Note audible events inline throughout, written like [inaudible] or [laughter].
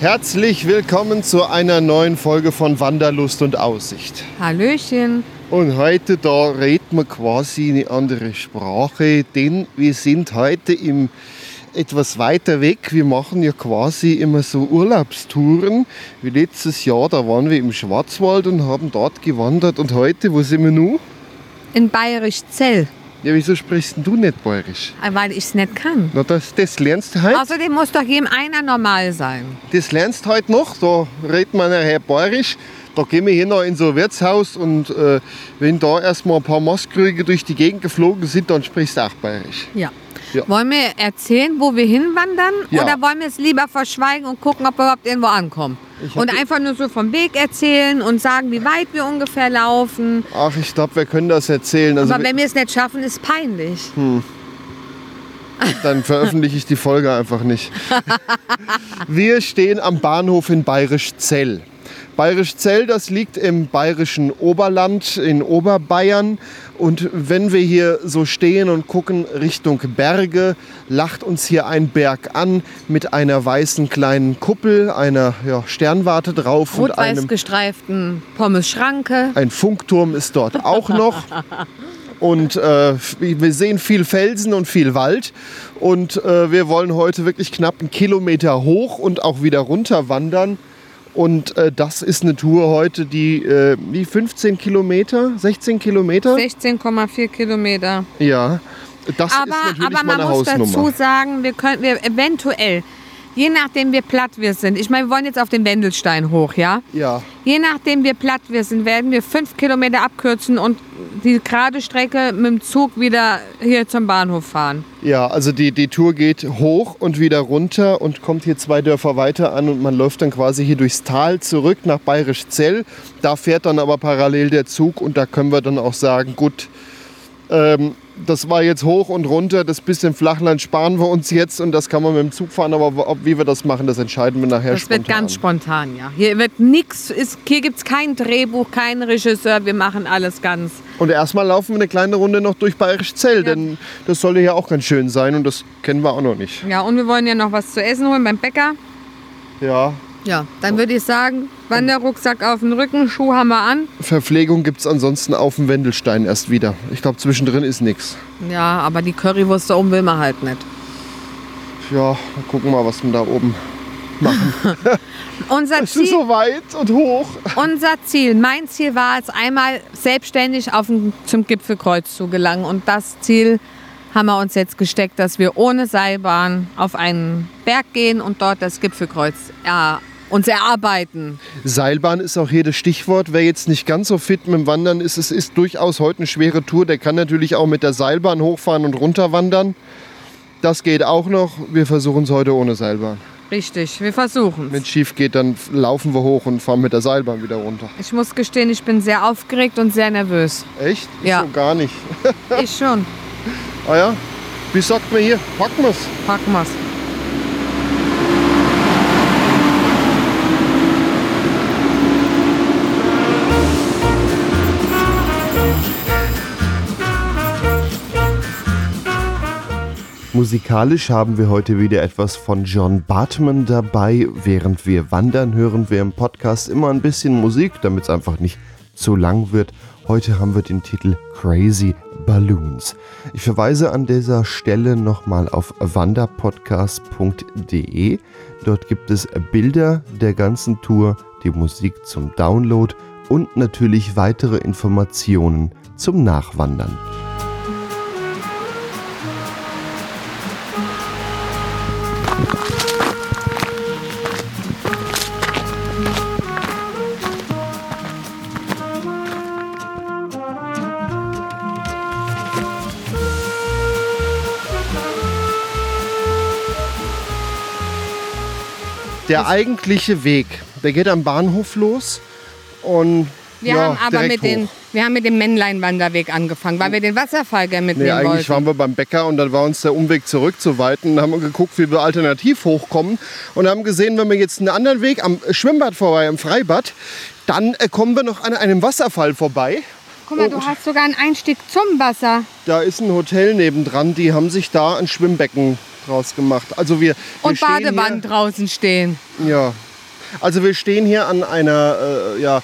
Herzlich willkommen zu einer neuen Folge von Wanderlust und Aussicht. Hallöchen. Und heute da reden wir quasi eine andere Sprache, denn wir sind heute im etwas weiter weg. Wir machen ja quasi immer so Urlaubstouren. Wie letztes Jahr, da waren wir im Schwarzwald und haben dort gewandert. Und heute, wo sind wir nun? In Bayerisch Zell, Ja, wieso sprichst denn du nicht bayerisch? weil ich es nicht kann. Na, das, das lernst du heute. Außerdem muss doch jedem einer normal sein. Das lernst du heute noch. Da redet man nachher bayerisch. Da gehen wir hier noch in so ein Wirtshaus und äh, wenn da erstmal ein paar Maskrüge durch die Gegend geflogen sind, dann sprichst du auch bayerisch. Ja. Ja. Wollen wir erzählen, wo wir hinwandern? Ja. Oder wollen wir es lieber verschweigen und gucken, ob wir überhaupt irgendwo ankommen? Und einfach nur so vom Weg erzählen und sagen, wie weit wir ungefähr laufen. Ach, ich glaube, wir können das erzählen. Also, Aber wenn wir es nicht schaffen, ist peinlich. dann veröffentliche ich die Folge einfach nicht. [laughs] Wir stehen am Bahnhof in Bayerisch-Zell. Bayerisch-Zell, das liegt im bayerischen Oberland in Oberbayern. Und wenn wir hier so stehen und gucken Richtung Berge, lacht uns hier ein Berg an mit einer weißen kleinen Kuppel, einer ja, Sternwarte drauf und Rot-weiß einem gestreiften Pommes-Schranke. Ein Funkturm ist dort auch noch. Und äh, wir sehen viel Felsen und viel Wald. Und äh, wir wollen heute wirklich knapp einen Kilometer hoch und auch wieder runter wandern. Und äh, das ist eine Tour heute, die äh, wie 15 Kilometer, 16 Kilometer. 16,4 Kilometer. Ja, das Aber, ist natürlich aber man meine muss Hausnummer. dazu sagen, wir können wir eventuell, je nachdem wie platt wir sind, ich meine, wir wollen jetzt auf den Wendelstein hoch, ja? Ja, Je nachdem wie platt wir sind, werden wir fünf Kilometer abkürzen und die gerade Strecke mit dem Zug wieder hier zum Bahnhof fahren. ja, also die, die Tour geht hoch und wieder runter und kommt hier zwei Dörfer weiter an und man läuft dann quasi hier durchs Tal zurück nach Bayerisch-Zell. Da fährt dann aber parallel der Zug und da können wir dann auch sagen, gut, ähm, das war jetzt hoch und runter, das bisschen Flachland sparen wir uns jetzt und das kann man mit dem Zug fahren, aber ob, wie wir das machen, das entscheiden wir nachher Das spontan. wird ganz spontan, ja. Hier wird nichts, hier gibt es kein Drehbuch, keinen Regisseur, wir machen alles ganz. Und erstmal laufen wir eine kleine Runde noch durch Bayerisch-Zell, Ja. denn das soll ja auch ganz schön sein und das kennen wir auch noch nicht. Ja, und wir wollen ja noch was zu essen holen beim Bäcker. Ja, Ja, dann würde ich sagen, Wanderrucksack auf den Rücken, Schuh haben wir an. Verpflegung gibt es ansonsten auf dem Wendelstein erst wieder. Ich glaube, zwischendrin ist nichts. Ja, aber die Currywurst da oben will man halt nicht. Ja, gucken mal, was wir da oben machen. [laughs] Unser Es ist Ziel, so weit und hoch. unser Ziel, mein Ziel war es, einmal selbstständig auf den, zum Gipfelkreuz zu gelangen. Und das Ziel haben wir uns jetzt gesteckt, dass wir ohne Seilbahn auf einen Berg gehen und dort das Gipfelkreuz ja, uns erarbeiten. Seilbahn ist auch hier das Stichwort. Wer jetzt nicht ganz so fit mit dem Wandern ist, es ist durchaus heute eine schwere Tour. Der kann natürlich auch mit der Seilbahn hochfahren und runterwandern. Das geht auch noch. Wir versuchen es heute ohne Seilbahn. Richtig, wir versuchen Wenn es schief geht, dann laufen wir hoch und fahren mit der Seilbahn wieder runter. Ich muss gestehen, ich bin sehr aufgeregt und sehr nervös. Echt? Ich Ja. so gar nicht. Ich schon. [laughs] Ah ja? Wie sagt man hier? Packen wir's. Packen wir's. Musikalisch haben wir heute wieder etwas von John Bartman dabei. Während wir wandern, hören wir im Podcast immer ein bisschen Musik, damit es einfach nicht zu lang wird. Heute haben wir den Titel Crazy Balloons. Ich verweise an dieser Stelle nochmal auf wanderpodcast.de. Dort gibt es Bilder der ganzen Tour, die Musik zum Download und natürlich weitere Informationen zum Nachwandern. Der eigentliche Weg, der geht am Bahnhof los und Wir ja, haben aber mit, den, hoch. wir haben mit dem Männleinwanderweg angefangen, weil wir den Wasserfall gerne Nee, mitnehmen eigentlich wollten. waren wir beim Bäcker und dann war uns der Umweg zurück zu und haben geguckt, wie wir alternativ hochkommen und haben gesehen, wenn wir jetzt einen anderen Weg am Schwimmbad vorbei, am Freibad, dann äh, kommen wir noch an einem Wasserfall vorbei. Guck mal, du hast sogar einen Einstieg zum Wasser. Da ist ein Hotel nebendran, die haben sich da ein Schwimmbecken draus gemacht. Also wir, wir Und stehen Badewanne draußen stehen. Ja. Also wir stehen hier an einer äh, ja,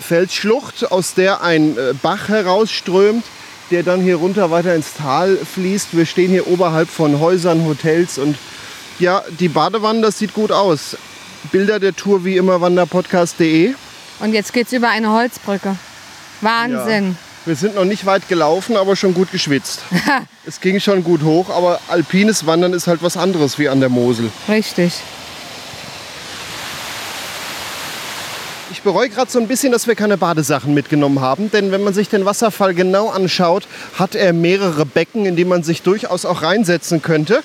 Felsschlucht, aus der ein äh, Bach herausströmt, der dann hier runter weiter ins Tal fließt. Wir stehen hier oberhalb von Häusern, Hotels und ja, die Badewanne, das sieht gut aus. Bilder der Tour wie immer wanderpodcast.de. Und jetzt geht's über eine Holzbrücke. Wahnsinn. Wir sind noch nicht weit gelaufen, aber schon gut geschwitzt. [laughs] es ging schon gut hoch, aber alpines Wandern ist halt was anderes wie an der Mosel. Richtig. Ich bereue gerade so ein bisschen, dass wir keine Badesachen mitgenommen haben, denn wenn man sich den Wasserfall genau anschaut, hat er mehrere Becken, in die man sich durchaus auch reinsetzen könnte.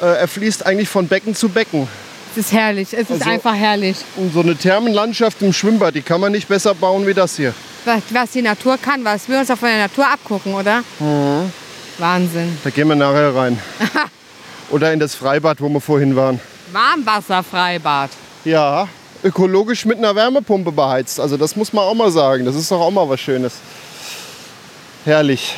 Äh, er fließt eigentlich von Becken zu Becken. Es ist herrlich. Es ist Also- einfach herrlich. Und so eine Thermenlandschaft im Schwimmbad, die kann man nicht besser bauen wie das hier. Was, was die Natur kann, was wir uns auch von der Natur abgucken, oder? Mhm. Wahnsinn. Da gehen wir nachher rein. [laughs] Oder in das Freibad, wo wir vorhin waren. Warmwasserfreibad. Ja, ökologisch mit einer Wärmepumpe beheizt. Also das muss man auch mal sagen. Das ist doch auch mal was Schönes. Herrlich.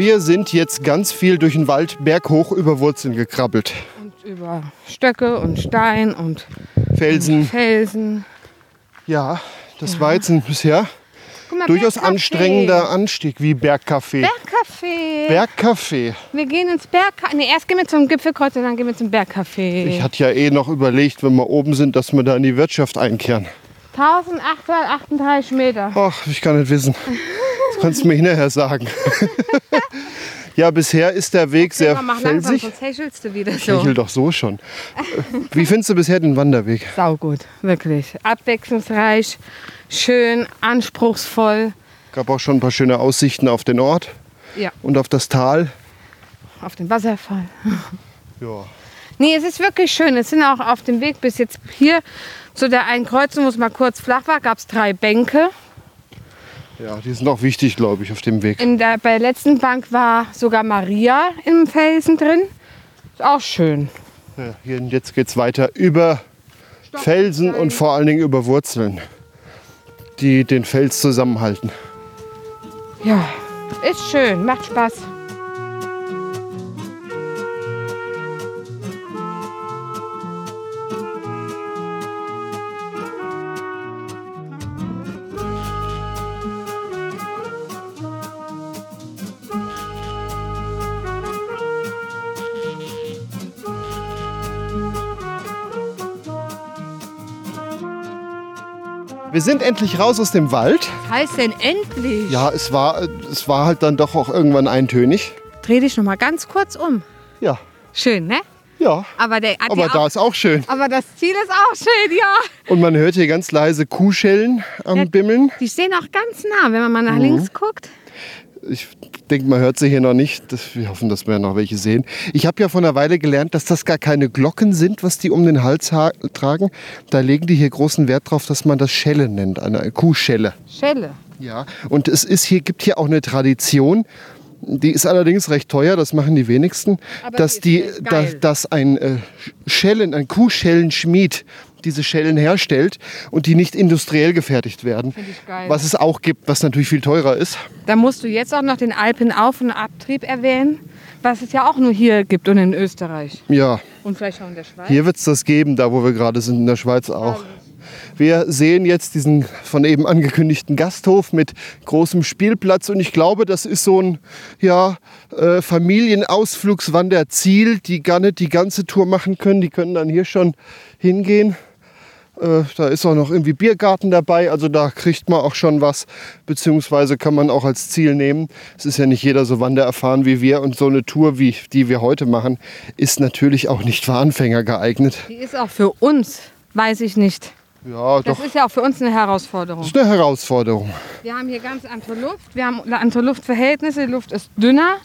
Wir sind jetzt ganz viel durch den Wald berghoch über Wurzeln gekrabbelt. Und über Stöcke und Stein und Felsen. Felsen. Ja, das war jetzt ein bisher mal, durchaus Bergcafé. anstrengender Anstieg wie Bergcafé. Bergcafé. Bergcafé. wir gehen ins Bergcafé. Nee, erst gehen wir zum Gipfelkreuz und dann gehen wir zum Bergcafé. Ich hatte ja eh noch überlegt, wenn wir oben sind, dass wir da in die Wirtschaft einkehren. 1838 Meter. Ach, ich kann nicht wissen. Das kannst du mir hinterher sagen. [laughs] ja, bisher ist der Weg sehr Mach langsam, felsig. sonst hechelst du wieder Ich hechel so. doch so schon. Wie findest du bisher den Wanderweg? Saugut, wirklich. Abwechslungsreich, schön, anspruchsvoll. Gab auch schon ein paar schöne Aussichten auf den Ort Ja, und auf das Tal. auf den Wasserfall. Ja. Nee, es ist wirklich schön. Es sind auch auf dem Weg bis jetzt hier zu der einen Kreuzung, wo es mal kurz flach war, gab es drei Bänke. ja, die sind auch wichtig, glaube ich, auf dem Weg. In der, bei der letzten Bank war sogar Maria im Felsen drin. Ist auch schön. Ja, hier, jetzt geht es weiter über Felsen und vor allen Dingen über Wurzeln, die den Fels zusammenhalten. Ja, ist schön, macht Spaß. Wir sind endlich raus aus dem Wald. Was heißt denn endlich? Ja, es war, es war halt dann doch auch irgendwann eintönig. Dreh dich noch mal ganz kurz um. Ja, Schön, ne? ja. Aber, der, Aber da ist auch schön. aber das Ziel ist auch schön, ja. Und man hört hier ganz leise Kuhschellen am Ja. Bimmeln. Die stehen auch ganz nah, wenn man mal nach Mhm. links guckt. Ich denke, man hört sie hier noch nicht. Wir hoffen, dass wir noch welche sehen. Ich habe ja vor einer Weile gelernt, dass das gar keine Glocken sind, was die um den Hals ha- tragen. Da legen die hier großen Wert drauf, dass man das Schelle nennt, eine Kuhschelle. Schelle. Ja, und es ist hier, gibt hier auch eine Tradition, die ist allerdings recht teuer, das machen die wenigsten, Aber dass, die geil. dass ein äh, Schellen, ein Kuhschellenschmied diese Schellen herstellt und die nicht industriell gefertigt werden. Finde ich geil. Was es auch gibt, was natürlich viel teurer ist. Da musst du jetzt auch noch den Alpenauf- und Abtrieb erwähnen, was es ja auch nur hier gibt und in Österreich. Ja, Und vielleicht auch in der Schweiz. hier wird es das geben, da wo wir gerade sind, in der Schweiz auch. Wir sehen jetzt diesen von eben angekündigten Gasthof mit großem Spielplatz und ich glaube, das ist so ein ja, äh, Familienausflugswanderziel, die gar nicht die ganze Tour machen können. Die können dann hier schon hingehen Äh, da ist auch noch irgendwie Biergarten dabei, also da kriegt man auch schon was, beziehungsweise kann man auch als Ziel nehmen. Es ist ja nicht jeder so wandererfahren wie wir und so eine Tour, wie die wir heute machen, ist natürlich auch nicht für Anfänger geeignet. Die ist auch für uns, weiß ich nicht. Ja, Das doch. ist ja auch für uns eine Herausforderung. Das ist eine Herausforderung. Wir haben hier ganz andere Luft, wir haben andere Luftverhältnisse, die Luft ist dünner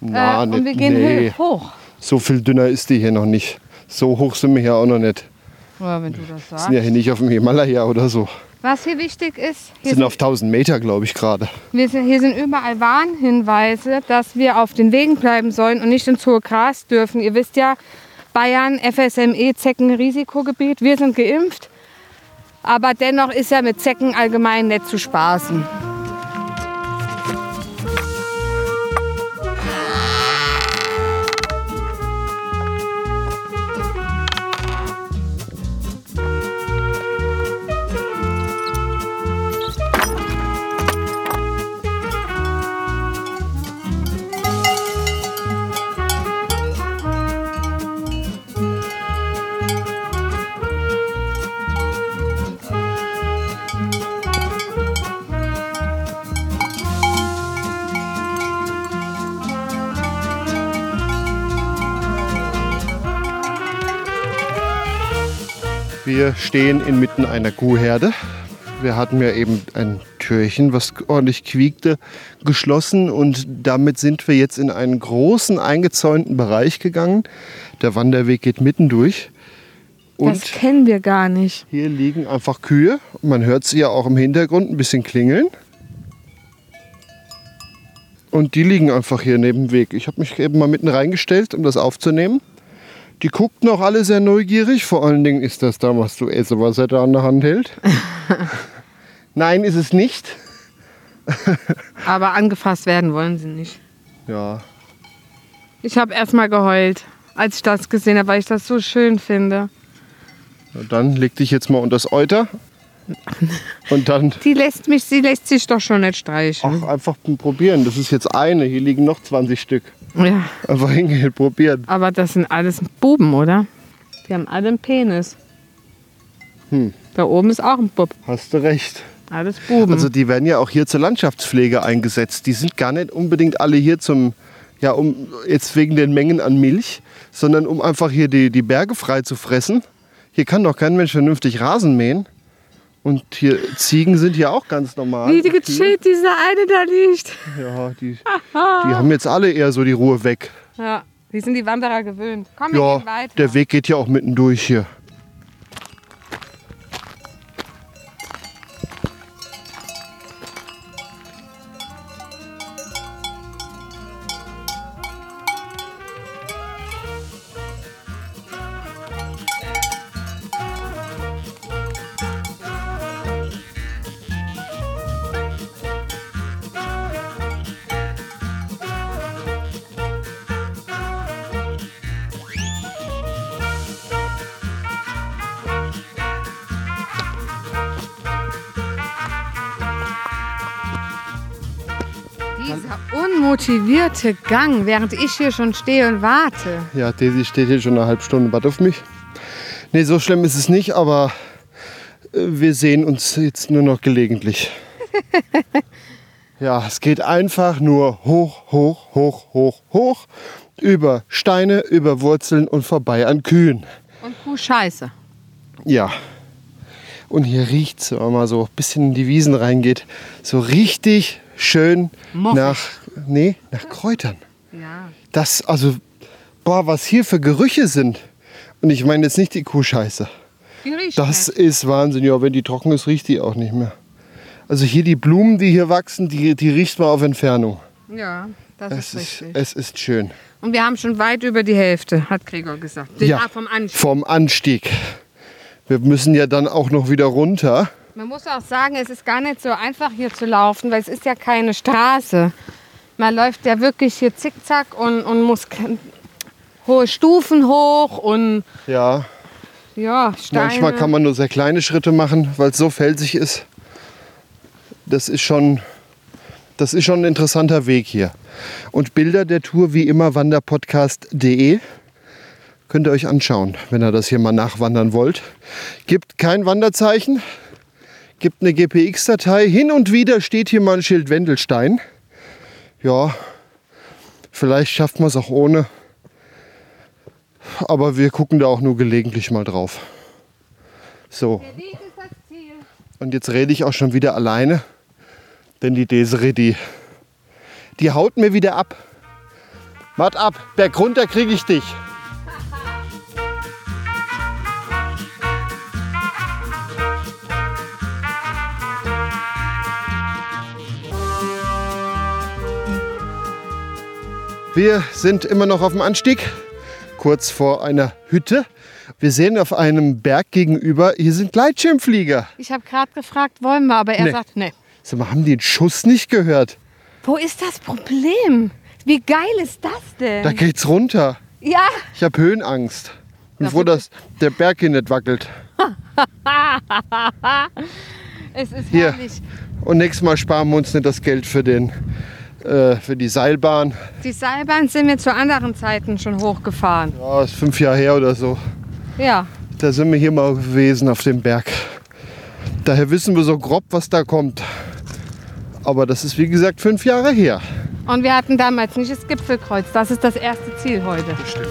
Na, äh, und wir nicht- gehen nee. hoch. So viel dünner ist die hier noch nicht. So hoch sind wir hier auch noch nicht. Ja, wenn du das Wir sagst. sind ja hier nicht auf dem Himalaya oder so. Was hier wichtig ist, hier sind sind, auf 1000 Meter, glaube ich, gerade. hier sind überall Warnhinweise, dass wir auf den Wegen bleiben sollen und nicht ins hohe Gras dürfen. Ihr wisst ja, Bayern, FSME, Zeckenrisikogebiet. Wir sind geimpft. Aber dennoch ist ja mit Zecken allgemein nicht zu spaßen. Wir stehen inmitten einer Kuhherde. Wir hatten ja eben ein Türchen, was ordentlich quiekte, geschlossen und damit sind wir jetzt in einen großen eingezäunten Bereich gegangen. Der Wanderweg geht mitten durch. Und das kennen wir gar nicht. hier liegen einfach Kühe. Man hört sie ja auch im Hintergrund ein bisschen klingeln. Und die liegen einfach hier neben dem Weg. Ich habe mich eben mal mitten reingestellt, um das aufzunehmen. Die guckten auch alle sehr neugierig. Vor allen Dingen ist das damals du Esse, was er da an der Hand hält. [laughs] Nein, ist es nicht. [laughs] Aber angefasst werden wollen sie nicht. Ja, Ich habe erst mal geheult, als ich das gesehen habe, weil ich das so schön finde. na dann leg dich jetzt mal unter das Euter. [laughs] Und dann Die lässt mich, sie lässt sich doch schon nicht streichen. auch einfach probieren. Das ist jetzt eine. Hier liegen noch 20 Stück. Ja, Einfach [laughs] hingehen, probieren. aber das sind alles Buben, oder? Die haben alle einen Penis. Hm. Da oben ist auch ein Bub. Hast du recht. Alles Buben. Also die werden ja auch hier zur Landschaftspflege eingesetzt. Die sind gar nicht unbedingt alle hier zum, ja, um jetzt wegen den Mengen an Milch, sondern um einfach hier die, die Berge frei zu fressen. Hier kann doch kein Mensch vernünftig Rasen mähen. Und hier Ziegen sind hier auch ganz normal. Wie die gechillt dieser eine da liegt. Ja, die, [laughs] die haben jetzt alle eher so die Ruhe weg. Ja, die sind die Wanderer gewöhnt. Komm, wir Ja, gehen weiter. der Weg geht ja auch mitten durch hier. Unmotivierte Gang, während ich hier schon stehe und warte. Ja, Daisy steht hier schon eine halbe Stunde, warte auf mich. Nee, so schlimm ist es nicht, aber äh, wir sehen uns jetzt nur noch gelegentlich. [laughs] ja, es geht einfach nur hoch, hoch, hoch, hoch, hoch, über Steine, über Wurzeln und vorbei an Kühen. Und Kuh Scheiße. Ja. Und hier riecht es, wenn man so ein bisschen in die Wiesen reingeht, so richtig schön Moffig. nach, nee, nach Kräutern. Ja. Das, also, boah, was hier für Gerüche sind. Und ich meine jetzt nicht die Kuhscheiße. Die riecht Das nicht. ist Wahnsinn. Ja, wenn die trocken ist, riecht die auch nicht mehr. Also hier die Blumen, die hier wachsen, die, die riecht man auf Entfernung. Ja, das Es ist richtig. es ist schön. Und wir haben schon weit über die Hälfte, hat Gregor gesagt. Den Ja. Vom Anstieg. Vom Anstieg. Wir müssen ja dann auch noch wieder runter. Man muss auch sagen, es ist gar nicht so einfach hier zu laufen, weil es ist ja keine Straße. Man läuft ja wirklich hier zickzack und, und muss hohe Stufen hoch und Ja, ja, Steine. manchmal kann man nur sehr kleine Schritte machen, weil es so felsig ist. Das ist schon, das ist schon ein interessanter Weg hier. Und Bilder der Tour wie immer wanderpodcast.de. Könnt ihr euch anschauen, wenn ihr das hier mal nachwandern wollt. Gibt kein Wanderzeichen, gibt eine GPX-Datei. Hin und wieder steht hier mal ein Schild Wendelstein. Ja, vielleicht schafft man es auch ohne. Aber wir gucken da auch nur gelegentlich mal drauf. So, und jetzt rede ich auch schon wieder alleine. Denn die Desiree, die, die haut mir wieder ab. Wart ab, Berg runter kriege ich dich. Wir sind immer noch auf dem Anstieg, kurz vor einer Hütte. Wir sehen auf einem Berg gegenüber, hier sind Gleitschirmflieger. Ich habe gerade gefragt, wollen wir, aber er Nee. sagt, nee. Sag mal, haben die den Schuss nicht gehört? Wo ist das Problem? Wie geil ist das denn? Da geht's runter. ja, Ich habe Höhenangst. Ich bin froh, dass der Berg hier nicht wackelt. [laughs] es ist Hier. herrlich. Und nächstes Mal sparen wir uns nicht das Geld für, den, äh, für die Seilbahn. Die Seilbahn sind wir zu anderen Zeiten schon hochgefahren. Ja, ist fünf Jahre her oder so. Ja, Da sind wir hier mal gewesen auf dem Berg. Daher wissen wir so grob, was da kommt. Aber das ist wie gesagt fünf Jahre her. und wir hatten damals nicht das Gipfelkreuz. Das ist das erste Ziel heute. Stimmt.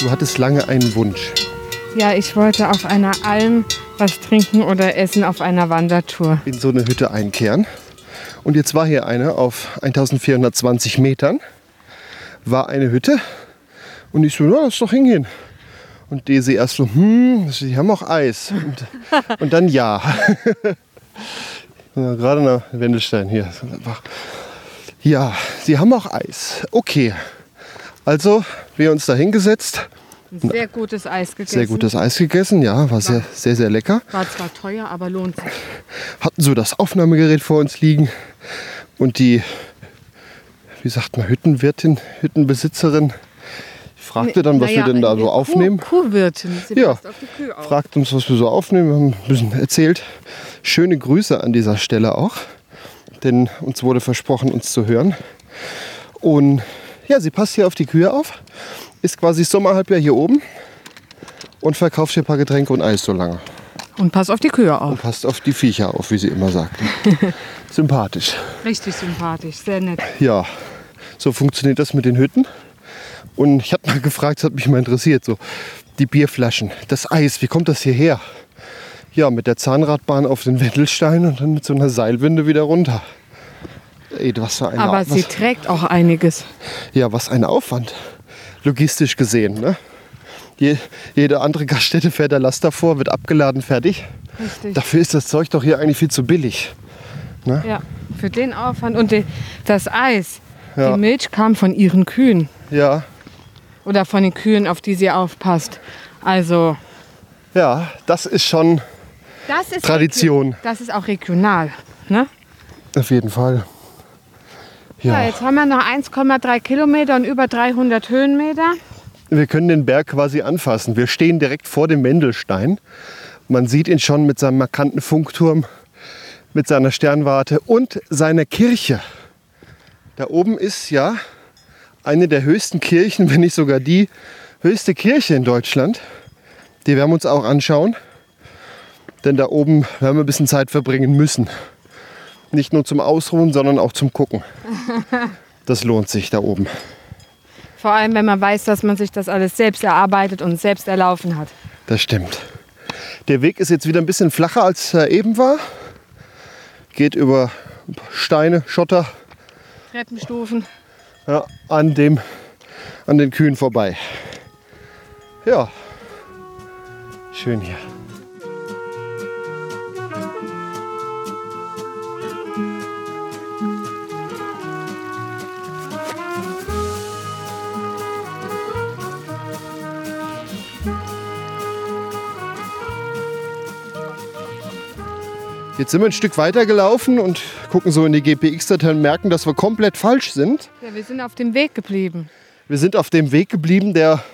Du hattest lange einen Wunsch. Ja, ich wollte auf einer Alm was trinken oder essen auf einer Wandertour. in so eine Hütte einkehren. Und jetzt war hier eine auf 1420 Metern, war eine Hütte. Und ich so, ja, lass doch hingehen. Und Desi erst so, hm, sie haben auch Eis. Und, [laughs] und dann ja. ja gerade nach Wendelstein hier. Ja, sie haben auch Eis. Okay. Also, wir uns da hingesetzt, Ein sehr gutes Eis gegessen. sehr gutes Eis gegessen. Ja, war sehr, sehr, sehr lecker. War zwar teuer, aber lohnt sich. hatten so das Aufnahmegerät vor uns liegen und die, wie sagt man, Hüttenwirtin, Hüttenbesitzerin fragte dann, was wir Naja, denn da eine so Kuh- aufnehmen. Kuhwirtin. Sie Ja. auf die Kühe auf. Fragt uns, was wir so aufnehmen. Wir haben ein bisschen erzählt. Schöne Grüße an dieser Stelle auch, denn uns wurde versprochen, uns zu hören. Und ja, sie passt hier auf die Kühe auf, ist quasi Sommerhalbjahr hier oben und verkauft hier ein paar Getränke und Eis so lange. Und pass auf die Kühe auf. Und passt auf die Viecher auf, wie sie immer sagt. [laughs] Sympathisch. Richtig sympathisch, sehr nett. Ja, so funktioniert das mit den Hütten. Und ich habe mal gefragt, das hat mich mal interessiert, so die Bierflaschen, das Eis, wie kommt das hierher? Ja, mit der Zahnradbahn auf den Wendelstein und dann mit so einer Seilwinde wieder runter. Ey, was für ein Aber was, sie trägt auch einiges. Ja, was ein Aufwand. Logistisch gesehen, ne? Je, jede andere [laughs] Gaststätte fährt der Laster vor, wird abgeladen, fertig. Richtig. Dafür ist das Zeug doch hier eigentlich viel zu billig. Ja, für den Aufwand. Und die, das Eis, Ja. die Milch kam von ihren Kühen. Ja, Oder von den Kühen, auf die sie aufpasst. Also, ja, das ist schon das ist Tradition. Das ist auch regional. Ne? Auf jeden Fall. Ja. Ja, jetzt haben wir noch 1,3 Kilometer und über 300 Höhenmeter. wir können den Berg quasi anfassen. Wir stehen direkt vor dem Wendelstein. Man sieht ihn schon mit seinem markanten Funkturm, mit seiner Sternwarte und seiner Kirche. Da oben ist ja eine der höchsten Kirchen, wenn nicht sogar die höchste Kirche in Deutschland. Die werden wir uns auch anschauen. Denn da oben werden wir ein bisschen Zeit verbringen müssen. Nicht nur zum Ausruhen, sondern auch zum Gucken. [laughs] Das lohnt sich da oben. Vor allem, wenn man weiß, dass man sich das alles selbst erarbeitet und selbst erlaufen hat. Das stimmt. Der Weg ist jetzt wieder ein bisschen flacher als er eben war. Geht über Steine, Schotter Treppenstufen. ja, an, dem, an den Kühen vorbei. Ja, schön hier. Jetzt sind wir ein Stück weiter gelaufen und gucken so in die GPX-Datei und merken, dass wir komplett falsch sind. Ja, wir sind auf dem Weg geblieben. Wir sind auf dem Weg geblieben, der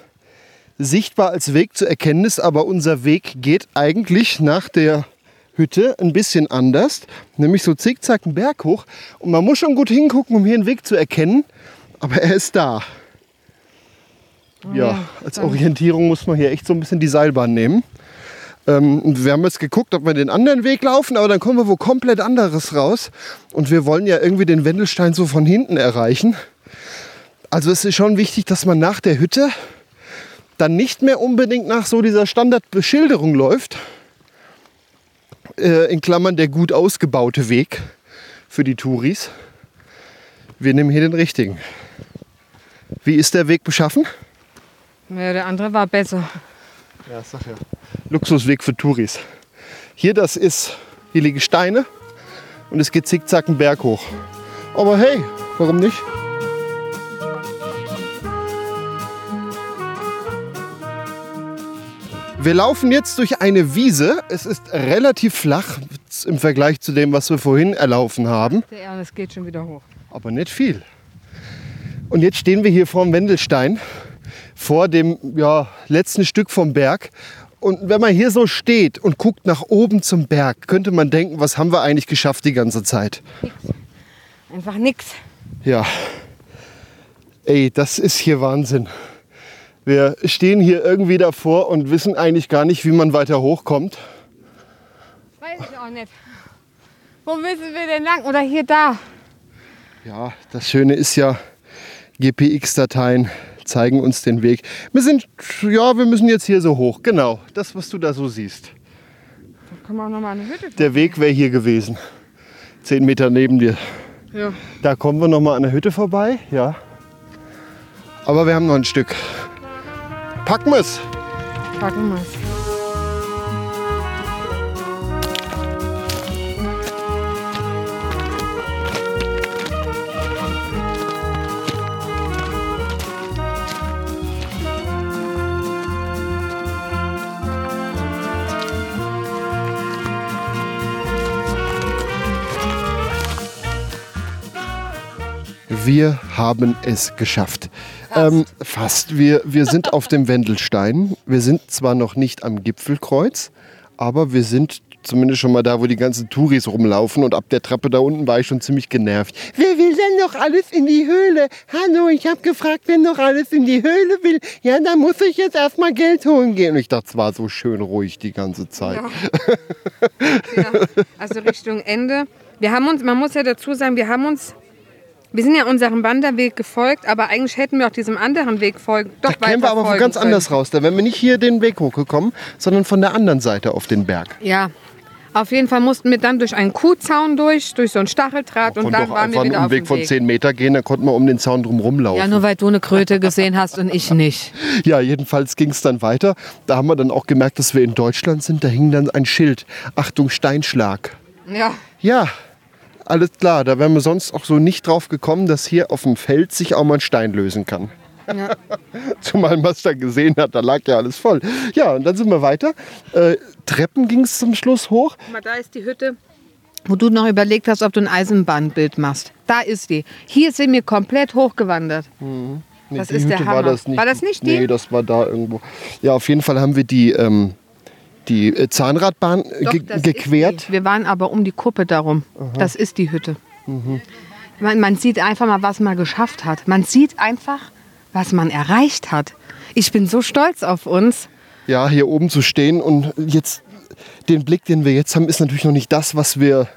sichtbar als Weg zu erkennen ist, aber unser Weg geht eigentlich nach der Hütte ein bisschen anders, nämlich so zickzack einen Berg hoch. Und man muss schon gut hingucken, um hier einen Weg zu erkennen, aber er ist da. Ja, ja, als Orientierung muss man hier echt so ein bisschen die Seilbahn nehmen. Ähm, wir haben jetzt geguckt, ob wir den anderen Weg laufen, aber dann kommen wir wo komplett anderes raus. Und wir wollen ja irgendwie den Wendelstein so von hinten erreichen. Also es ist schon wichtig, dass man nach der Hütte dann nicht mehr unbedingt nach so dieser Standardbeschilderung läuft. Äh, in Klammern der gut ausgebaute Weg für die Touris. Wir nehmen hier den richtigen. Wie ist der Weg beschaffen? Ja, der andere war besser. Ja, sag ja. Luxusweg für Touris. Hier, das ist, hier liegen Steine und es geht zickzack einen Berg hoch. Aber hey, warum nicht? Wir laufen jetzt durch eine Wiese. Es ist relativ flach im Vergleich zu dem, was wir vorhin erlaufen haben Der Ernest geht schon wieder hoch. aber nicht viel. Und jetzt stehen wir hier vor dem Wendelstein, vor dem ja, letzten Stück vom Berg. Und wenn man hier so steht und guckt nach oben zum Berg, könnte man denken, was haben wir eigentlich geschafft die ganze Zeit? Einfach nix. Ja, ey, das ist hier Wahnsinn. Wir stehen hier irgendwie davor und wissen eigentlich gar nicht, wie man weiter hochkommt. Weiß ich auch nicht. Wo müssen wir denn lang? Oder hier da? Ja, das Schöne ist ja, GPX-Dateien zeigen uns den Weg. Wir sind, ja, wir müssen jetzt hier so hoch. Genau, das, was du da so siehst. Da kann man auch noch mal eine Hütte Der Weg wäre hier gewesen. Zehn Meter neben dir. Ja. Da kommen wir noch mal an der Hütte vorbei, ja. Aber wir haben noch ein Stück. Packen wir's. Packen wir's. Wir haben es geschafft. Fast. Ähm, fast. Wir, wir sind auf dem Wendelstein. Wir sind zwar noch nicht am Gipfelkreuz, aber wir sind zumindest schon mal da, wo die ganzen Touris rumlaufen. Und ab der Treppe da unten war ich schon ziemlich genervt. Wer will denn noch alles in die Höhle? Hallo, ich habe gefragt, wer noch alles in die Höhle will. Ja, dann muss ich jetzt erstmal Geld holen gehen. Und ich dachte, es war so schön ruhig die ganze Zeit. Ja. [laughs] ja. Also Richtung Ende. Wir haben uns, man muss ja dazu sagen, wir haben uns, wir sind ja unserem Wanderweg gefolgt, aber eigentlich hätten wir auch diesem anderen Weg folgen. Doch Da kämen wir aber folgen ganz können. anders raus. Da wären wir nicht hier den Weg hochgekommen, sondern von der anderen Seite auf den Berg. Ja. Auf jeden Fall mussten wir dann durch einen Kuhzaun durch, durch so ein Stacheldraht und Und dann doch waren wir wieder einen auf Umweg dem von Weg. 10 Meter gehen, dann konnten wir um den Zaun drum rumlaufen. Ja, nur weil du eine Kröte gesehen hast und ich nicht. [laughs] Ja, jedenfalls ging es dann weiter. Da haben wir dann auch gemerkt, dass wir in Deutschland sind. Da hing dann ein Schild. Achtung, Steinschlag. Ja. Ja, alles klar. Da wären wir sonst auch so nicht drauf gekommen, dass hier auf dem Feld sich auch mal ein Stein lösen kann. ja. [laughs] Zumal man es da gesehen hat, da lag ja alles voll. Ja, und dann sind wir weiter. Äh, Treppen ging es zum Schluss hoch. Guck mal, da ist die Hütte, wo du noch überlegt hast, ob du ein Eisenbahnbild machst. Da ist die. Hier sind wir komplett hochgewandert. Nee, Das ist der Hütte war Hammer. das nicht. War das nicht die? Nee, das war da irgendwo. Ja, auf jeden Fall haben wir die, ähm, die äh, Zahnradbahn äh, Doch, ge gequert. Wir waren aber um die Kuppe darum. Das ist die Hütte. Man, man sieht einfach mal, was man geschafft hat. Man sieht einfach, was man erreicht hat. Ich bin so stolz auf uns. Ja, hier oben zu stehen und jetzt den Blick, den wir jetzt haben, ist natürlich noch nicht das, was wir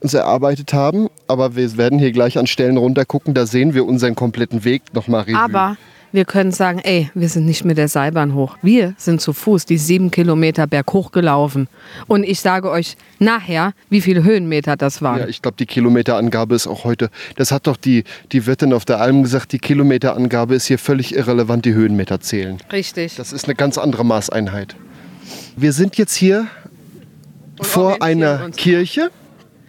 uns erarbeitet haben. Aber wir werden hier gleich an Stellen runter gucken. Da sehen wir unseren kompletten Weg nochmal revue. Aber wir können sagen, ey, wir sind nicht mit der Seilbahn hoch. Wir sind zu Fuß die sieben Kilometer berghoch gelaufen. Und ich sage euch nachher, wie viele Höhenmeter das waren. Ja, ich glaube, die Kilometerangabe ist auch heute. Das hat doch die, die Wirtin auf der Alm gesagt, die Kilometerangabe ist hier völlig irrelevant, die Höhenmeter zählen. Richtig. Das ist eine ganz andere Maßeinheit. Wir sind jetzt hier vor orientieren einer. Kirche.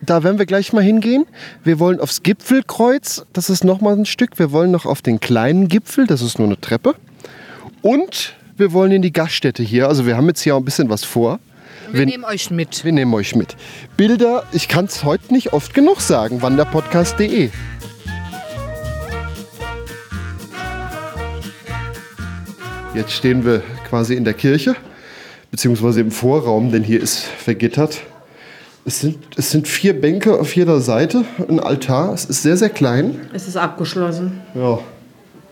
Da werden wir gleich mal hingehen. Wir wollen aufs Gipfelkreuz, das ist noch mal ein Stück. Wir wollen noch auf den kleinen Gipfel, das ist nur eine Treppe. Und wir wollen in die Gaststätte hier. Also wir haben jetzt hier auch ein bisschen was vor. wir Wir, nehmen euch mit. wir nehmen euch mit. Bilder, ich kann es heute nicht oft genug sagen, wanderpodcast.de. Jetzt stehen wir quasi in der Kirche, beziehungsweise im Vorraum, denn hier ist vergittert. Es sind, es sind vier Bänke auf jeder Seite, ein Altar. Es ist sehr, sehr klein. Es ist abgeschlossen. Ja,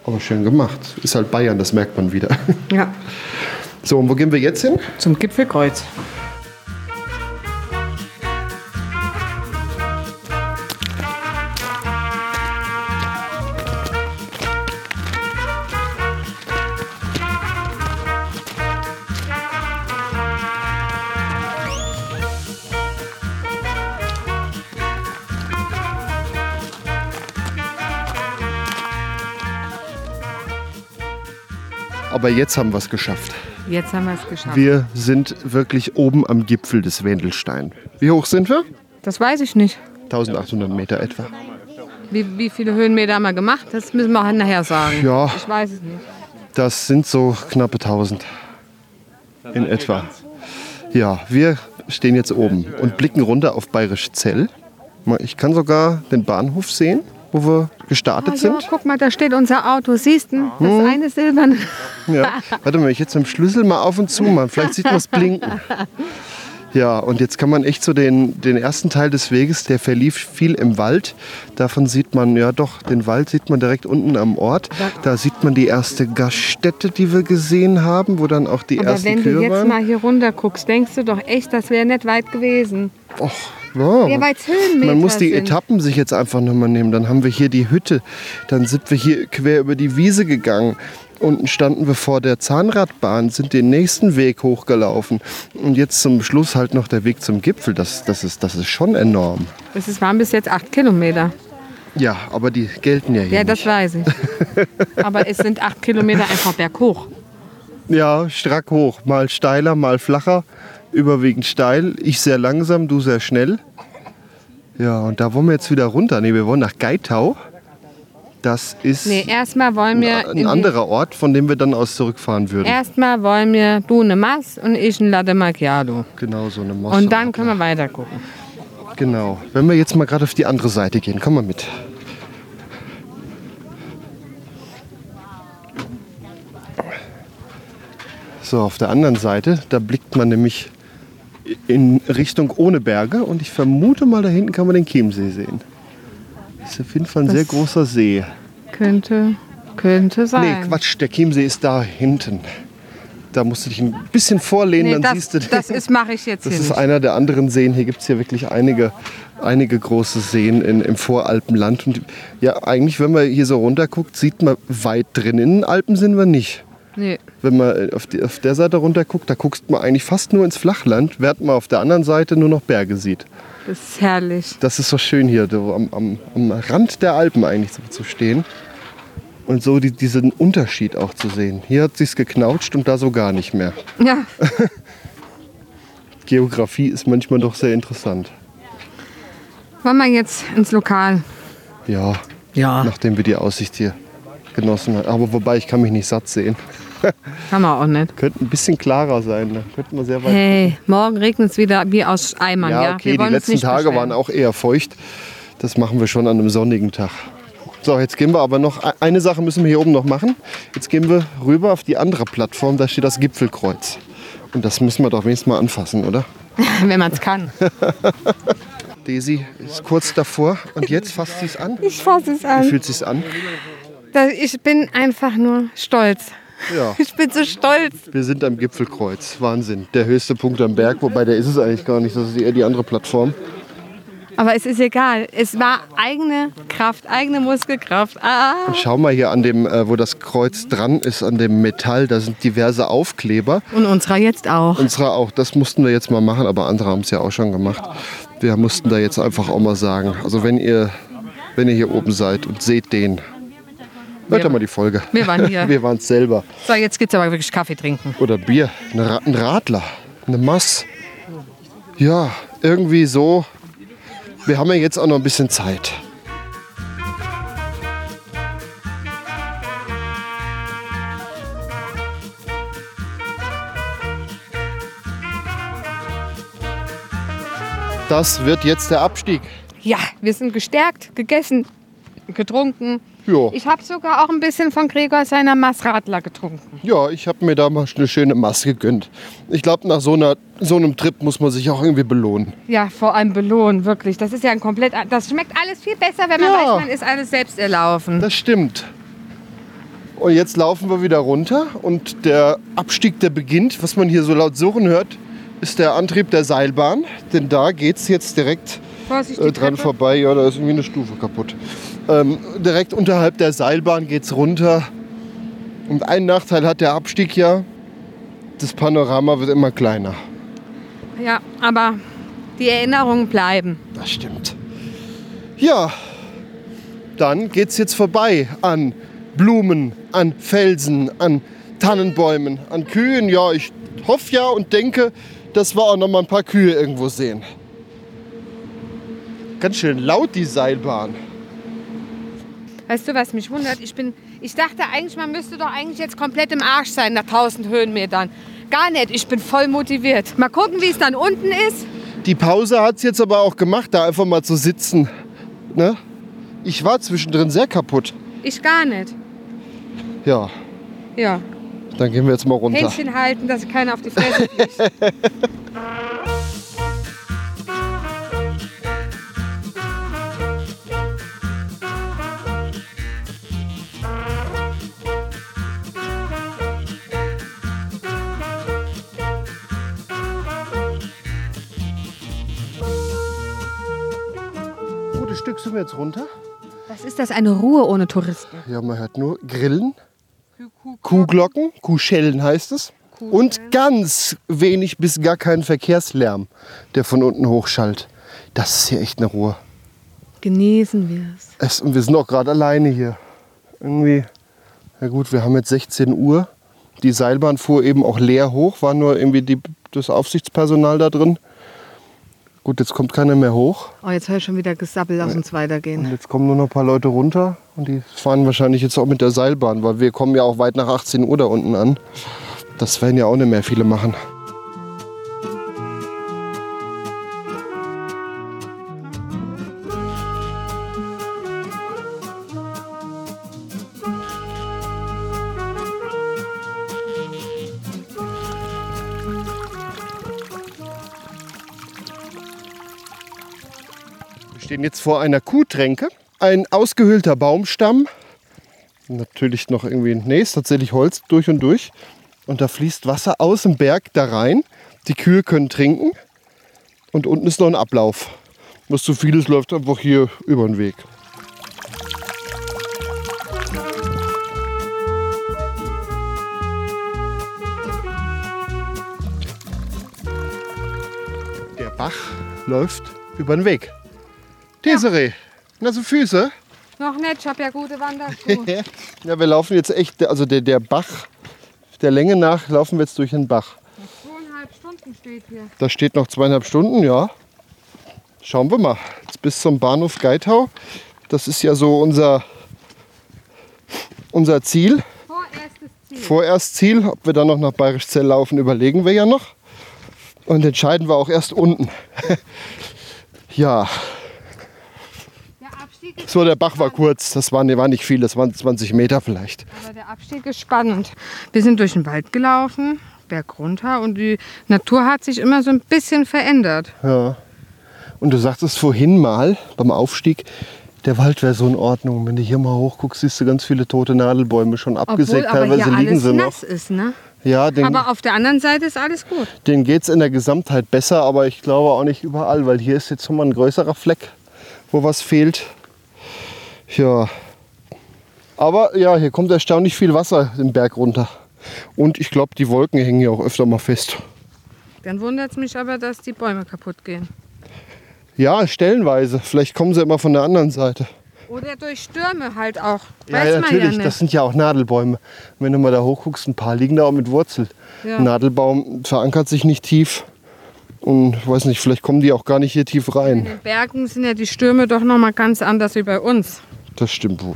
aber schön gemacht. Ist halt Bayern, das merkt man wieder. Ja. So, und wo gehen wir jetzt hin? Zum Gipfelkreuz. Aber jetzt haben wir es geschafft. Jetzt haben wir es geschafft. Wir sind wirklich oben am Gipfel des Wendelstein. Wie hoch sind wir? das weiß ich nicht. 1800 Meter etwa. Wie, wie viele Höhenmeter haben wir gemacht? Das müssen wir nachher sagen. Ja. Ich weiß es nicht. Das sind so knappe 1000 in etwa. Ja, wir stehen jetzt oben und blicken runter auf Bayerisch Zell. Ich kann sogar den Bahnhof sehen, wo wir gestartet Ah, sind. guck mal, da steht unser Auto. Siehst du? Das Hm. eine silberne. [laughs] Ja. Warte mal, ich jetzt mit dem Schlüssel mal auf und zu machen. Vielleicht sieht man es blinken. [laughs] Ja, und jetzt kann man echt so den, den ersten Teil des Weges, der verlief viel im Wald. Davon sieht man, ja doch, den Wald sieht man direkt unten am Ort. Da sieht man die erste Gaststätte, die wir gesehen haben, wo dann auch die Aber ersten wenn du Kühe jetzt waren. mal hier runter guckst, denkst du doch echt, das wäre nicht weit gewesen. Och, ja, Ja, weil's Höhenmeter man muss die sind. Etappen sich jetzt einfach nochmal nehmen. Dann haben wir hier die Hütte, dann sind wir hier quer über die Wiese gegangen. Unten standen wir vor der Zahnradbahn, sind den nächsten Weg hochgelaufen. Und jetzt zum Schluss halt noch der Weg zum Gipfel. Das, das, ist, das ist schon enorm. Das ist, waren bis jetzt acht Kilometer. Ja, aber die gelten ja hier Ja, das nicht. weiß ich. [laughs] Aber es sind acht Kilometer einfach berghoch. Ja, strack hoch. Mal steiler, mal flacher. Überwiegend steil. Ich sehr langsam, du sehr schnell. Ja, und da wollen wir jetzt wieder runter. Nee, wir wollen nach Geitau. Das ist Nee, erstmal wollen wir. in ein die- anderer Ort, von dem wir dann aus zurückfahren würden. Erstmal wollen wir du eine Mass und ich ein Latte Macchiato. Genau, so eine Mosse. Und dann können wir weiter gucken. Genau. Wenn wir jetzt mal gerade auf die andere Seite gehen, komm mal mit. So, auf der anderen Seite, da blickt man nämlich in Richtung ohne Berge und ich vermute mal, da hinten kann man den Chiemsee sehen. Das ist auf jeden Fall ein sehr großer See. Könnte, könnte Nee, sein. Quatsch, der Chiemsee ist da hinten. Da musst du dich ein bisschen vorlehnen, Nee, dann das, siehst du den. das ist mache ich jetzt Das ist nicht. einer der anderen Seen. Hier gibt es hier wirklich einige, einige große Seen in, im Voralpenland. Und ja, eigentlich, wenn man hier so runter guckt, sieht man weit drin. In den Alpen sind wir nicht. Nee. Wenn man auf, die, auf der Seite runter guckt, da guckst man eigentlich fast nur ins Flachland, während man auf der anderen Seite nur noch Berge sieht. Das ist herrlich. Das ist so schön hier, so am, am, am Rand der Alpen eigentlich so zu stehen. Und so die, diesen Unterschied auch zu sehen. Hier hat sich's geknautscht und da so gar nicht mehr. Ja, [laughs] Geografie ist manchmal doch sehr interessant. wollen wir jetzt ins Lokal? Ja, Ja. nachdem wir die Aussicht hier genossen haben. Aber wobei, ich kann mich nicht satt sehen. [laughs] Kann man auch nicht. Könnte ein bisschen klarer sein. Da könnten wir sehr weit. Hey, morgen regnet es wieder wie aus Eimern. Ja, ja, okay, Wir die letzten nicht Tage waren auch eher feucht. Das machen wir schon an einem sonnigen Tag. So, jetzt gehen wir aber noch, eine Sache müssen wir hier oben noch machen. Jetzt gehen wir rüber auf die andere Plattform, da steht das Gipfelkreuz. Und das müssen wir doch wenigstens mal anfassen, oder? [laughs] Wenn man es kann. [laughs] Daisy ist kurz davor und jetzt fasst sie es an. Ich fasse es Wie an. fühlt es sich an? Ich bin einfach nur stolz. Ja, [laughs] Ich bin so stolz. wir sind am Gipfelkreuz. Wahnsinn. Der höchste Punkt am Berg, wobei der ist es eigentlich gar nicht. Das ist eher die andere Plattform. Aber es ist egal. Es war eigene Kraft, eigene Muskelkraft. Ah, Und schau mal hier an dem, äh, wo das Kreuz dran ist, an dem Metall, da sind diverse Aufkleber. und unserer jetzt auch. Unserer auch, das mussten wir jetzt mal machen, aber andere haben es ja auch schon gemacht. Wir mussten da jetzt einfach auch mal sagen, also wenn ihr, wenn ihr hier oben seid und seht den, hört doch mal die Folge. Wir waren [laughs] hier. Wir waren es selber. So, jetzt geht's aber wirklich Kaffee trinken. Oder Bier, ein Radler, eine Mass. Ja, irgendwie so. Wir haben ja jetzt auch noch ein bisschen Zeit. Das wird jetzt der Abstieg. Ja, wir sind gestärkt, gegessen, getrunken. Ja. Ich habe sogar auch ein bisschen von Gregor seiner Massradler getrunken. Ja, ich habe mir da mal eine schöne Masse gegönnt. Ich glaube, nach so, einer, so einem Trip muss man sich auch irgendwie belohnen. Ja, vor allem belohnen, wirklich. Das ist ja ein komplett. Das schmeckt alles viel besser, wenn man Ja. weiß, man ist alles selbst erlaufen. Das stimmt. Und jetzt laufen wir wieder runter und der Abstieg, der beginnt, was man hier so laut surren hört, ist der Antrieb der Seilbahn. Denn da geht es jetzt direkt Vorsicht, äh, dran Treppe. vorbei. Ja, da ist irgendwie eine Stufe kaputt. Ähm, direkt unterhalb der Seilbahn geht es runter. Und einen Nachteil hat der Abstieg ja, das Panorama wird immer kleiner. Ja, aber die Erinnerungen bleiben. Das stimmt. Ja, dann geht's jetzt vorbei an Blumen, an Felsen, an Tannenbäumen, an Kühen. Ja, ich hoffe ja und denke, dass wir auch noch mal ein paar Kühe irgendwo sehen. Ganz schön laut die Seilbahn. Weißt du, was mich wundert? Ich, bin, ich dachte eigentlich, man müsste doch eigentlich jetzt komplett im Arsch sein nach 1000 Höhenmetern. Gar nicht, ich bin voll motiviert. Mal gucken, wie es dann unten ist. Die Pause hat's jetzt aber auch gemacht, da einfach mal zu sitzen. Ne? Ich war zwischendrin sehr kaputt. Ich gar nicht. Ja, Ja. dann gehen wir jetzt mal runter. Händchen halten, dass keiner auf die Fresse fliegt. [laughs] Stück sind wir jetzt runter. Was ist das, eine Ruhe ohne Touristen? Ja, man hört nur Grillen, Kuhglocken, Kuhschellen heißt es. Und ganz wenig bis gar keinen Verkehrslärm, der von unten hochschallt. Das ist hier echt eine Ruhe. Genießen wir es. Es, und wir sind auch gerade alleine hier. Irgendwie, na gut, wir haben jetzt 16 Uhr. Die Seilbahn fuhr eben auch leer hoch, war nur irgendwie die, das Aufsichtspersonal da drin. Gut, jetzt kommt keiner mehr hoch. Oh, jetzt höre ich schon wieder Gesabbel, lass uns weitergehen. Und jetzt kommen nur noch ein paar Leute runter und die fahren wahrscheinlich jetzt auch mit der Seilbahn, weil wir kommen ja auch weit nach 18 Uhr da unten an. Das werden ja auch nicht mehr viele machen. Stehen jetzt vor einer Kuhtränke. Ein ausgehöhlter Baumstamm. Natürlich noch irgendwie, nee, ist tatsächlich Holz durch und durch. Und da fließt Wasser aus dem Berg da rein. Die Kühe können trinken. Und unten ist noch ein Ablauf. Was zu viel ist, läuft einfach hier über den Weg. Der Bach läuft über den Weg. Desiree, na so Füße? Noch nicht, ich habe ja gute Wanderschuhe. [laughs] Ja, wir laufen jetzt echt, also der, der Bach, der Länge nach laufen wir jetzt durch den Bach. Zweieinhalb Stunden steht hier. Da steht noch zweieinhalb Stunden, ja. Schauen wir mal. Jetzt bis zum Bahnhof Geithau. Das ist ja so unser, unser Ziel, Vorerstes Ziel. vorerst Ziel. Ob wir dann noch nach Bayerischzell laufen, überlegen wir ja noch. Und entscheiden wir auch erst unten. [laughs] ja, so der Bach war kurz. Das war, war nicht viel, das waren 20 Meter vielleicht. Aber der Abstieg ist spannend. Wir sind durch den Wald gelaufen, berg runter und die Natur hat sich immer so ein bisschen verändert. Ja. Und du sagtest vorhin mal beim Aufstieg, der Wald wäre so in Ordnung. Wenn du hier mal hochguckst, siehst du ganz viele tote Nadelbäume schon Obwohl abgesägt. aber Teilweise liegen sie noch. nass ist, ne? Ja, den, Aber auf der anderen Seite ist alles gut. denen geht es in der Gesamtheit besser, aber ich glaube auch nicht überall, weil hier ist jetzt nochmal ein größerer Fleck, wo was fehlt. Ja. Aber ja, hier kommt erstaunlich viel Wasser den Berg runter. Und ich glaube, die Wolken hängen hier auch öfter mal fest. Dann wundert es mich aber, dass die Bäume kaputt gehen. Ja, stellenweise. Vielleicht kommen sie immer von der anderen Seite. Oder durch Stürme halt auch. Ja, Weiß ja, man natürlich. ja das sind ja auch Nadelbäume. Wenn du mal da hochguckst, ein paar liegen da auch mit Wurzel. Ja. Ein Nadelbaum verankert sich nicht tief. Und ich weiß nicht, vielleicht kommen die auch gar nicht hier tief In rein. den Bergen sind ja die Stürme doch noch mal ganz anders wie bei uns. Das stimmt wohl.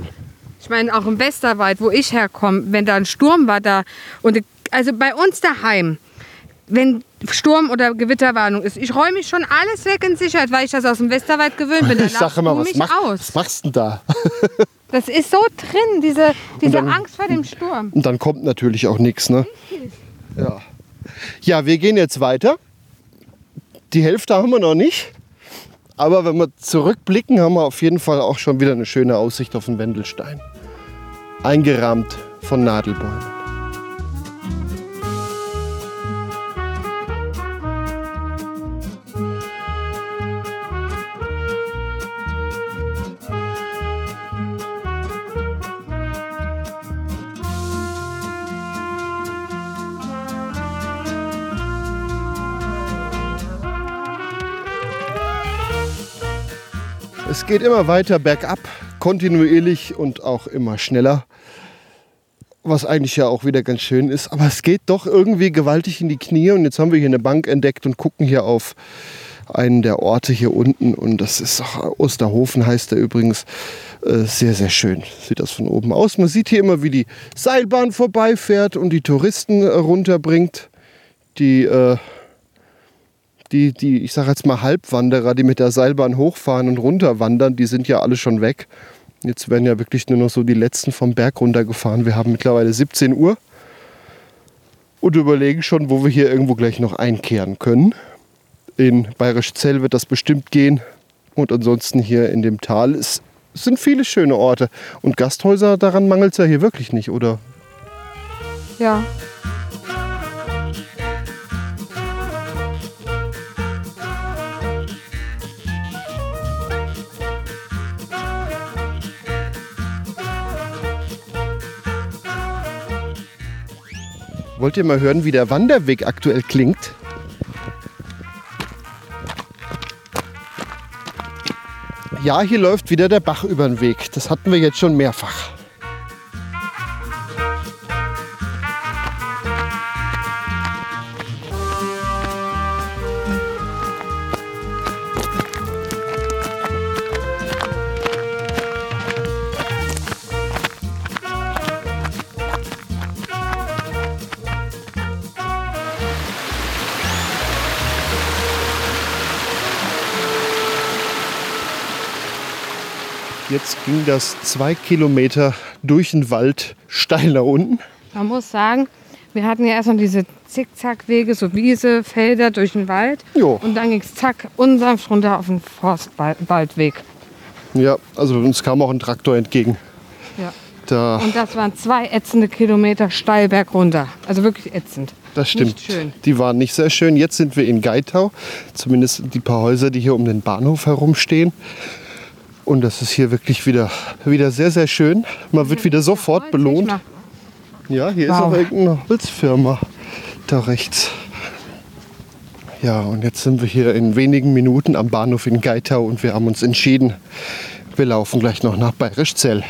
Ich meine, auch im Westerwald, wo ich herkomme, wenn da ein Sturm war da und also bei uns daheim, wenn Sturm- oder Gewitterwarnung ist. Ich räume mich schon alles weg in Sicherheit, weil ich das aus dem Westerwald gewöhnt bin. Da [laughs] Ich sage immer, was, mach, aus. was machst du denn da? [laughs] Das ist so drin, diese, diese dann- Angst vor dem Sturm. Und dann kommt natürlich auch nichts, ne? Ja. Ja, wir gehen jetzt weiter. Die Hälfte haben wir noch nicht. Aber wenn wir zurückblicken, haben wir auf jeden Fall auch schon wieder eine schöne Aussicht auf den Wendelstein. Eingerahmt von Nadelbäumen. Es geht immer weiter bergab, kontinuierlich und auch immer schneller. Was eigentlich ja auch wieder ganz schön ist. Aber es geht doch irgendwie gewaltig in die Knie. Und jetzt haben wir hier eine Bank entdeckt und gucken hier auf einen der Orte hier unten. Und das ist auch Osterhofen, heißt er übrigens. Äh, Sehr, sehr schön sieht das von oben aus. Man sieht hier immer, wie die Seilbahn vorbeifährt und die Touristen äh, runterbringt. Die äh, die, die, ich sage jetzt mal Halbwanderer, die mit der Seilbahn hochfahren und runterwandern, die sind ja alle schon weg. Jetzt werden ja wirklich nur noch so die letzten vom Berg runtergefahren. Wir haben mittlerweile 17 Uhr und überlegen schon, wo wir hier irgendwo gleich noch einkehren können. In Bayerisch Zell wird das bestimmt gehen und ansonsten hier in dem Tal. Es sind viele schöne Orte und Gasthäuser, daran mangelt es ja hier wirklich nicht, oder? Ja. Wollt ihr mal hören, wie der Wanderweg aktuell klingt? Ja, hier läuft wieder der Bach über den Weg. Das hatten wir jetzt schon mehrfach. Das zwei Kilometer durch den Wald steil nach unten. Man muss sagen, wir hatten ja erstmal diese Zickzackwege, so Wiese, Felder durch den Wald. Jo. Und dann ging es zack unsanft runter auf den Forstwaldweg. Ja, also uns kam auch ein Traktor entgegen. Ja. Da, Und das waren zwei ätzende Kilometer steil berg runter. Also wirklich ätzend. das stimmt. Die waren nicht sehr schön. Jetzt sind wir in Geitau. Zumindest die paar Häuser, die hier um den Bahnhof herumstehen. Und das ist hier wirklich wieder, wieder sehr, sehr schön. Man wird wieder sofort belohnt. Ja, hier ist Wow. auch irgendeine Holzfirma da rechts. Ja, und jetzt sind wir hier in wenigen Minuten am Bahnhof in Geitau und wir haben uns entschieden, wir laufen gleich noch nach Bayerischzell.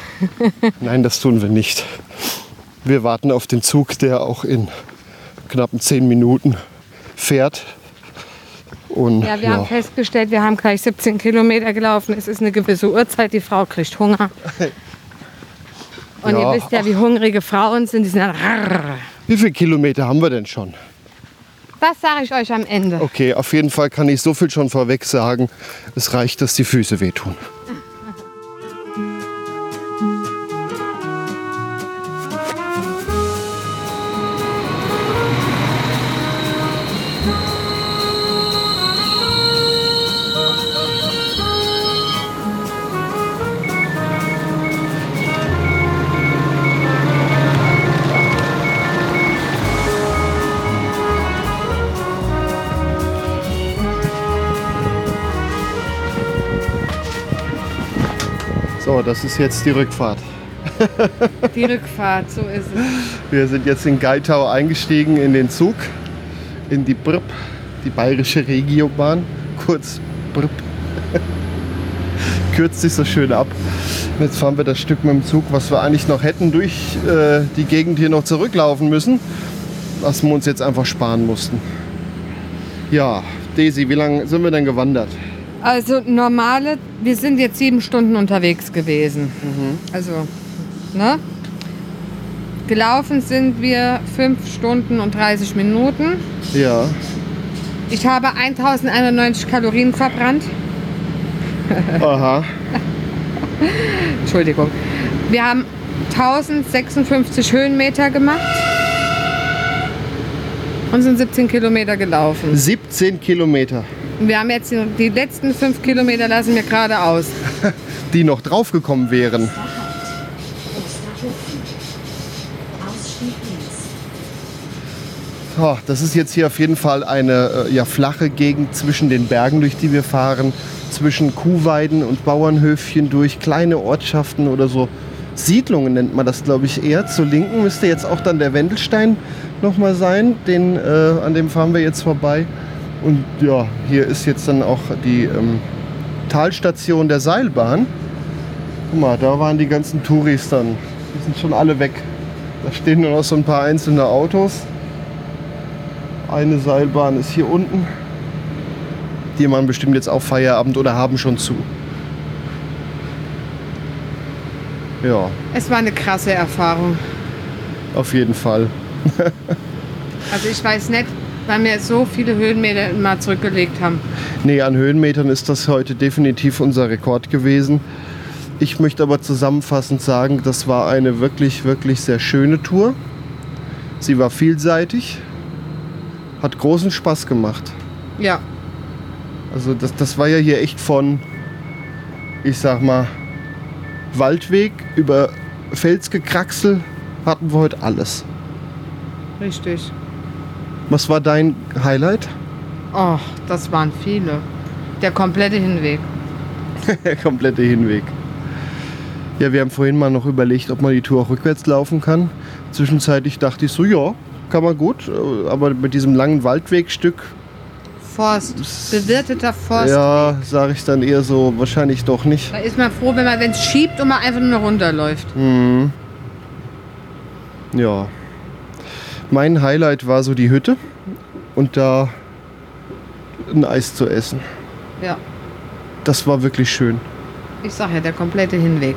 [laughs] Nein, das tun wir nicht. Wir warten auf den Zug, der auch in knappen zehn Minuten fährt. Und Ja, wir haben festgestellt, wir haben gleich 17 Kilometer gelaufen. Es ist eine gewisse Uhrzeit, die Frau kriegt Hunger. Und Ja. ihr wisst ja, wie hungrige Frauen sind. Die sind dann wie viele Kilometer haben wir denn schon? Das sage ich euch am Ende. Okay, auf jeden Fall kann ich so viel schon vorweg sagen. Es reicht, dass die Füße wehtun. So, das ist jetzt die Rückfahrt. Die Rückfahrt, so ist es. Wir sind jetzt in Geitau eingestiegen in den Zug, in die BRB, die Bayerische Regiobahn, kurz BRB. [laughs] Kürzt sich so schön ab. Jetzt fahren wir das Stück mit dem Zug, was wir eigentlich noch hätten durch äh, die Gegend hier noch zurücklaufen müssen, was wir uns jetzt einfach sparen mussten. Ja, Daisy, wie lange sind wir denn gewandert? Also normale, wir sind jetzt sieben Stunden unterwegs gewesen. Also, ne? Gelaufen sind wir 5 Stunden und 30 Minuten. Ja. Ich habe 1091 Kalorien verbrannt. Aha. [laughs] Entschuldigung. Wir haben 1056 Höhenmeter gemacht und sind 17 Kilometer gelaufen. 17 Kilometer, Wir haben jetzt die, letzten 5 Kilometer lassen wir gerade aus. [laughs] die noch draufgekommen wären. Oh, das ist jetzt hier auf jeden Fall eine äh, ja, flache Gegend zwischen den Bergen, durch die wir fahren, zwischen Kuhweiden und Bauernhöfchen durch, kleine Ortschaften oder so. Siedlungen nennt man das, glaube ich, eher. Zur Linken müsste jetzt auch dann der Wendelstein nochmal sein, den, äh, an dem fahren wir jetzt vorbei. Und ja, hier ist jetzt dann auch die ähm, Talstation der Seilbahn. Guck mal, da waren die ganzen Touris dann. Die sind schon alle weg. Da stehen nur noch so ein paar einzelne Autos. Eine Seilbahn ist hier unten. Die machen bestimmt jetzt auch Feierabend oder haben schon zu. Ja, Es war eine krasse Erfahrung. auf jeden Fall. [laughs] Also ich weiß nicht, weil wir so viele Höhenmeter mal zurückgelegt haben. Nee, an Höhenmetern ist das heute definitiv unser Rekord gewesen. Ich möchte aber zusammenfassend sagen, das war eine wirklich, wirklich sehr schöne Tour. Sie war vielseitig, hat großen Spaß gemacht. Ja, Also das, das war ja hier echt von, ich sag mal, Waldweg über Felsgekraxel hatten wir heute alles. richtig. Was war dein Highlight? Oh, das waren viele. Der komplette Hinweg. [laughs] Der komplette Hinweg. Ja, wir haben vorhin mal noch überlegt, ob man die Tour auch rückwärts laufen kann. Zwischenzeitlich dachte ich so, ja, kann man gut. äh, Aber mit diesem langen Waldwegstück, Forst, bewirteter Forst. ja, sage ich dann eher so, wahrscheinlich doch nicht. Da ist man froh, wenn man es schiebt und man einfach nur runterläuft. Mhm. Ja. Mein Highlight war so die Hütte und da ein Eis zu essen. Ja, Das war wirklich schön. ich sag ja, der komplette Hinweg.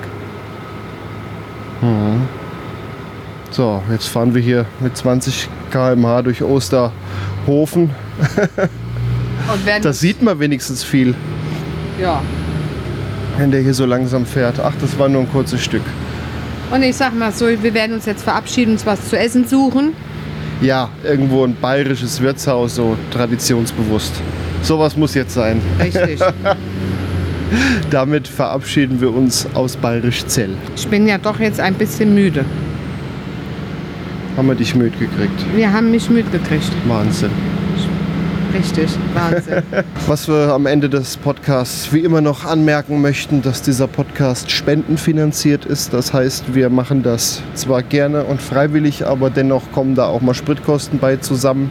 So, jetzt fahren wir hier mit 20 km/h durch Osterhofen. [laughs] Und werden, Da sieht man wenigstens viel, ja. wenn der hier so langsam fährt. Ach, das war nur ein kurzes Stück. Und ich sag mal so, wir werden uns jetzt verabschieden, uns was zu essen suchen. Ja, irgendwo ein bayerisches Wirtshaus, so traditionsbewusst. Sowas muss jetzt sein. Richtig. [laughs] Damit verabschieden wir uns aus Bayerisch Zell. ich bin ja doch jetzt ein bisschen müde. Haben wir dich müde gekriegt. Wir haben mich müde gekriegt. Wahnsinn. Richtig, Wahnsinn. [laughs] Was wir am Ende des Podcasts wie immer noch anmerken möchten, dass dieser Podcast spendenfinanziert ist. Das heißt, wir machen das zwar gerne und freiwillig, aber dennoch kommen da auch mal Spritkosten bei zusammen.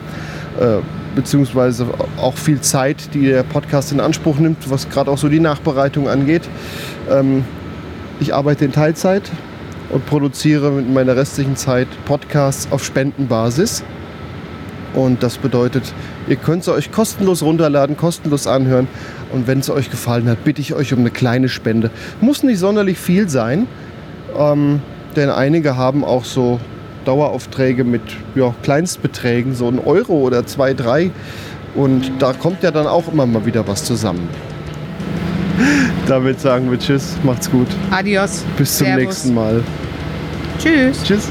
Äh, beziehungsweise auch viel Zeit, die der Podcast in Anspruch nimmt, was gerade auch so die Nachbereitung angeht. Ähm, ich arbeite in Teilzeit und produziere mit meiner restlichen Zeit Podcasts auf Spendenbasis. Und das bedeutet, ihr könnt sie euch kostenlos runterladen, kostenlos anhören. Und wenn es euch gefallen hat, bitte ich euch um eine kleine Spende. Muss nicht sonderlich viel sein, ähm, denn einige haben auch so Daueraufträge mit ja, Kleinstbeträgen, so ein Euro oder zwei, drei. Und da kommt ja dann auch immer mal wieder was zusammen. [laughs] Damit sagen wir Tschüss, macht's gut. Adios. Bis zum Servus. nächsten Mal. Tschüss. Tschüss.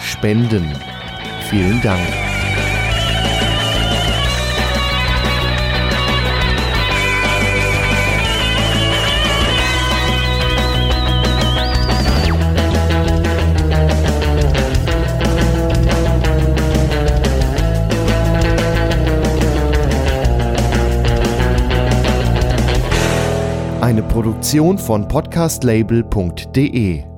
spenden. Vielen Dank. Eine Produktion von podcastlabel.de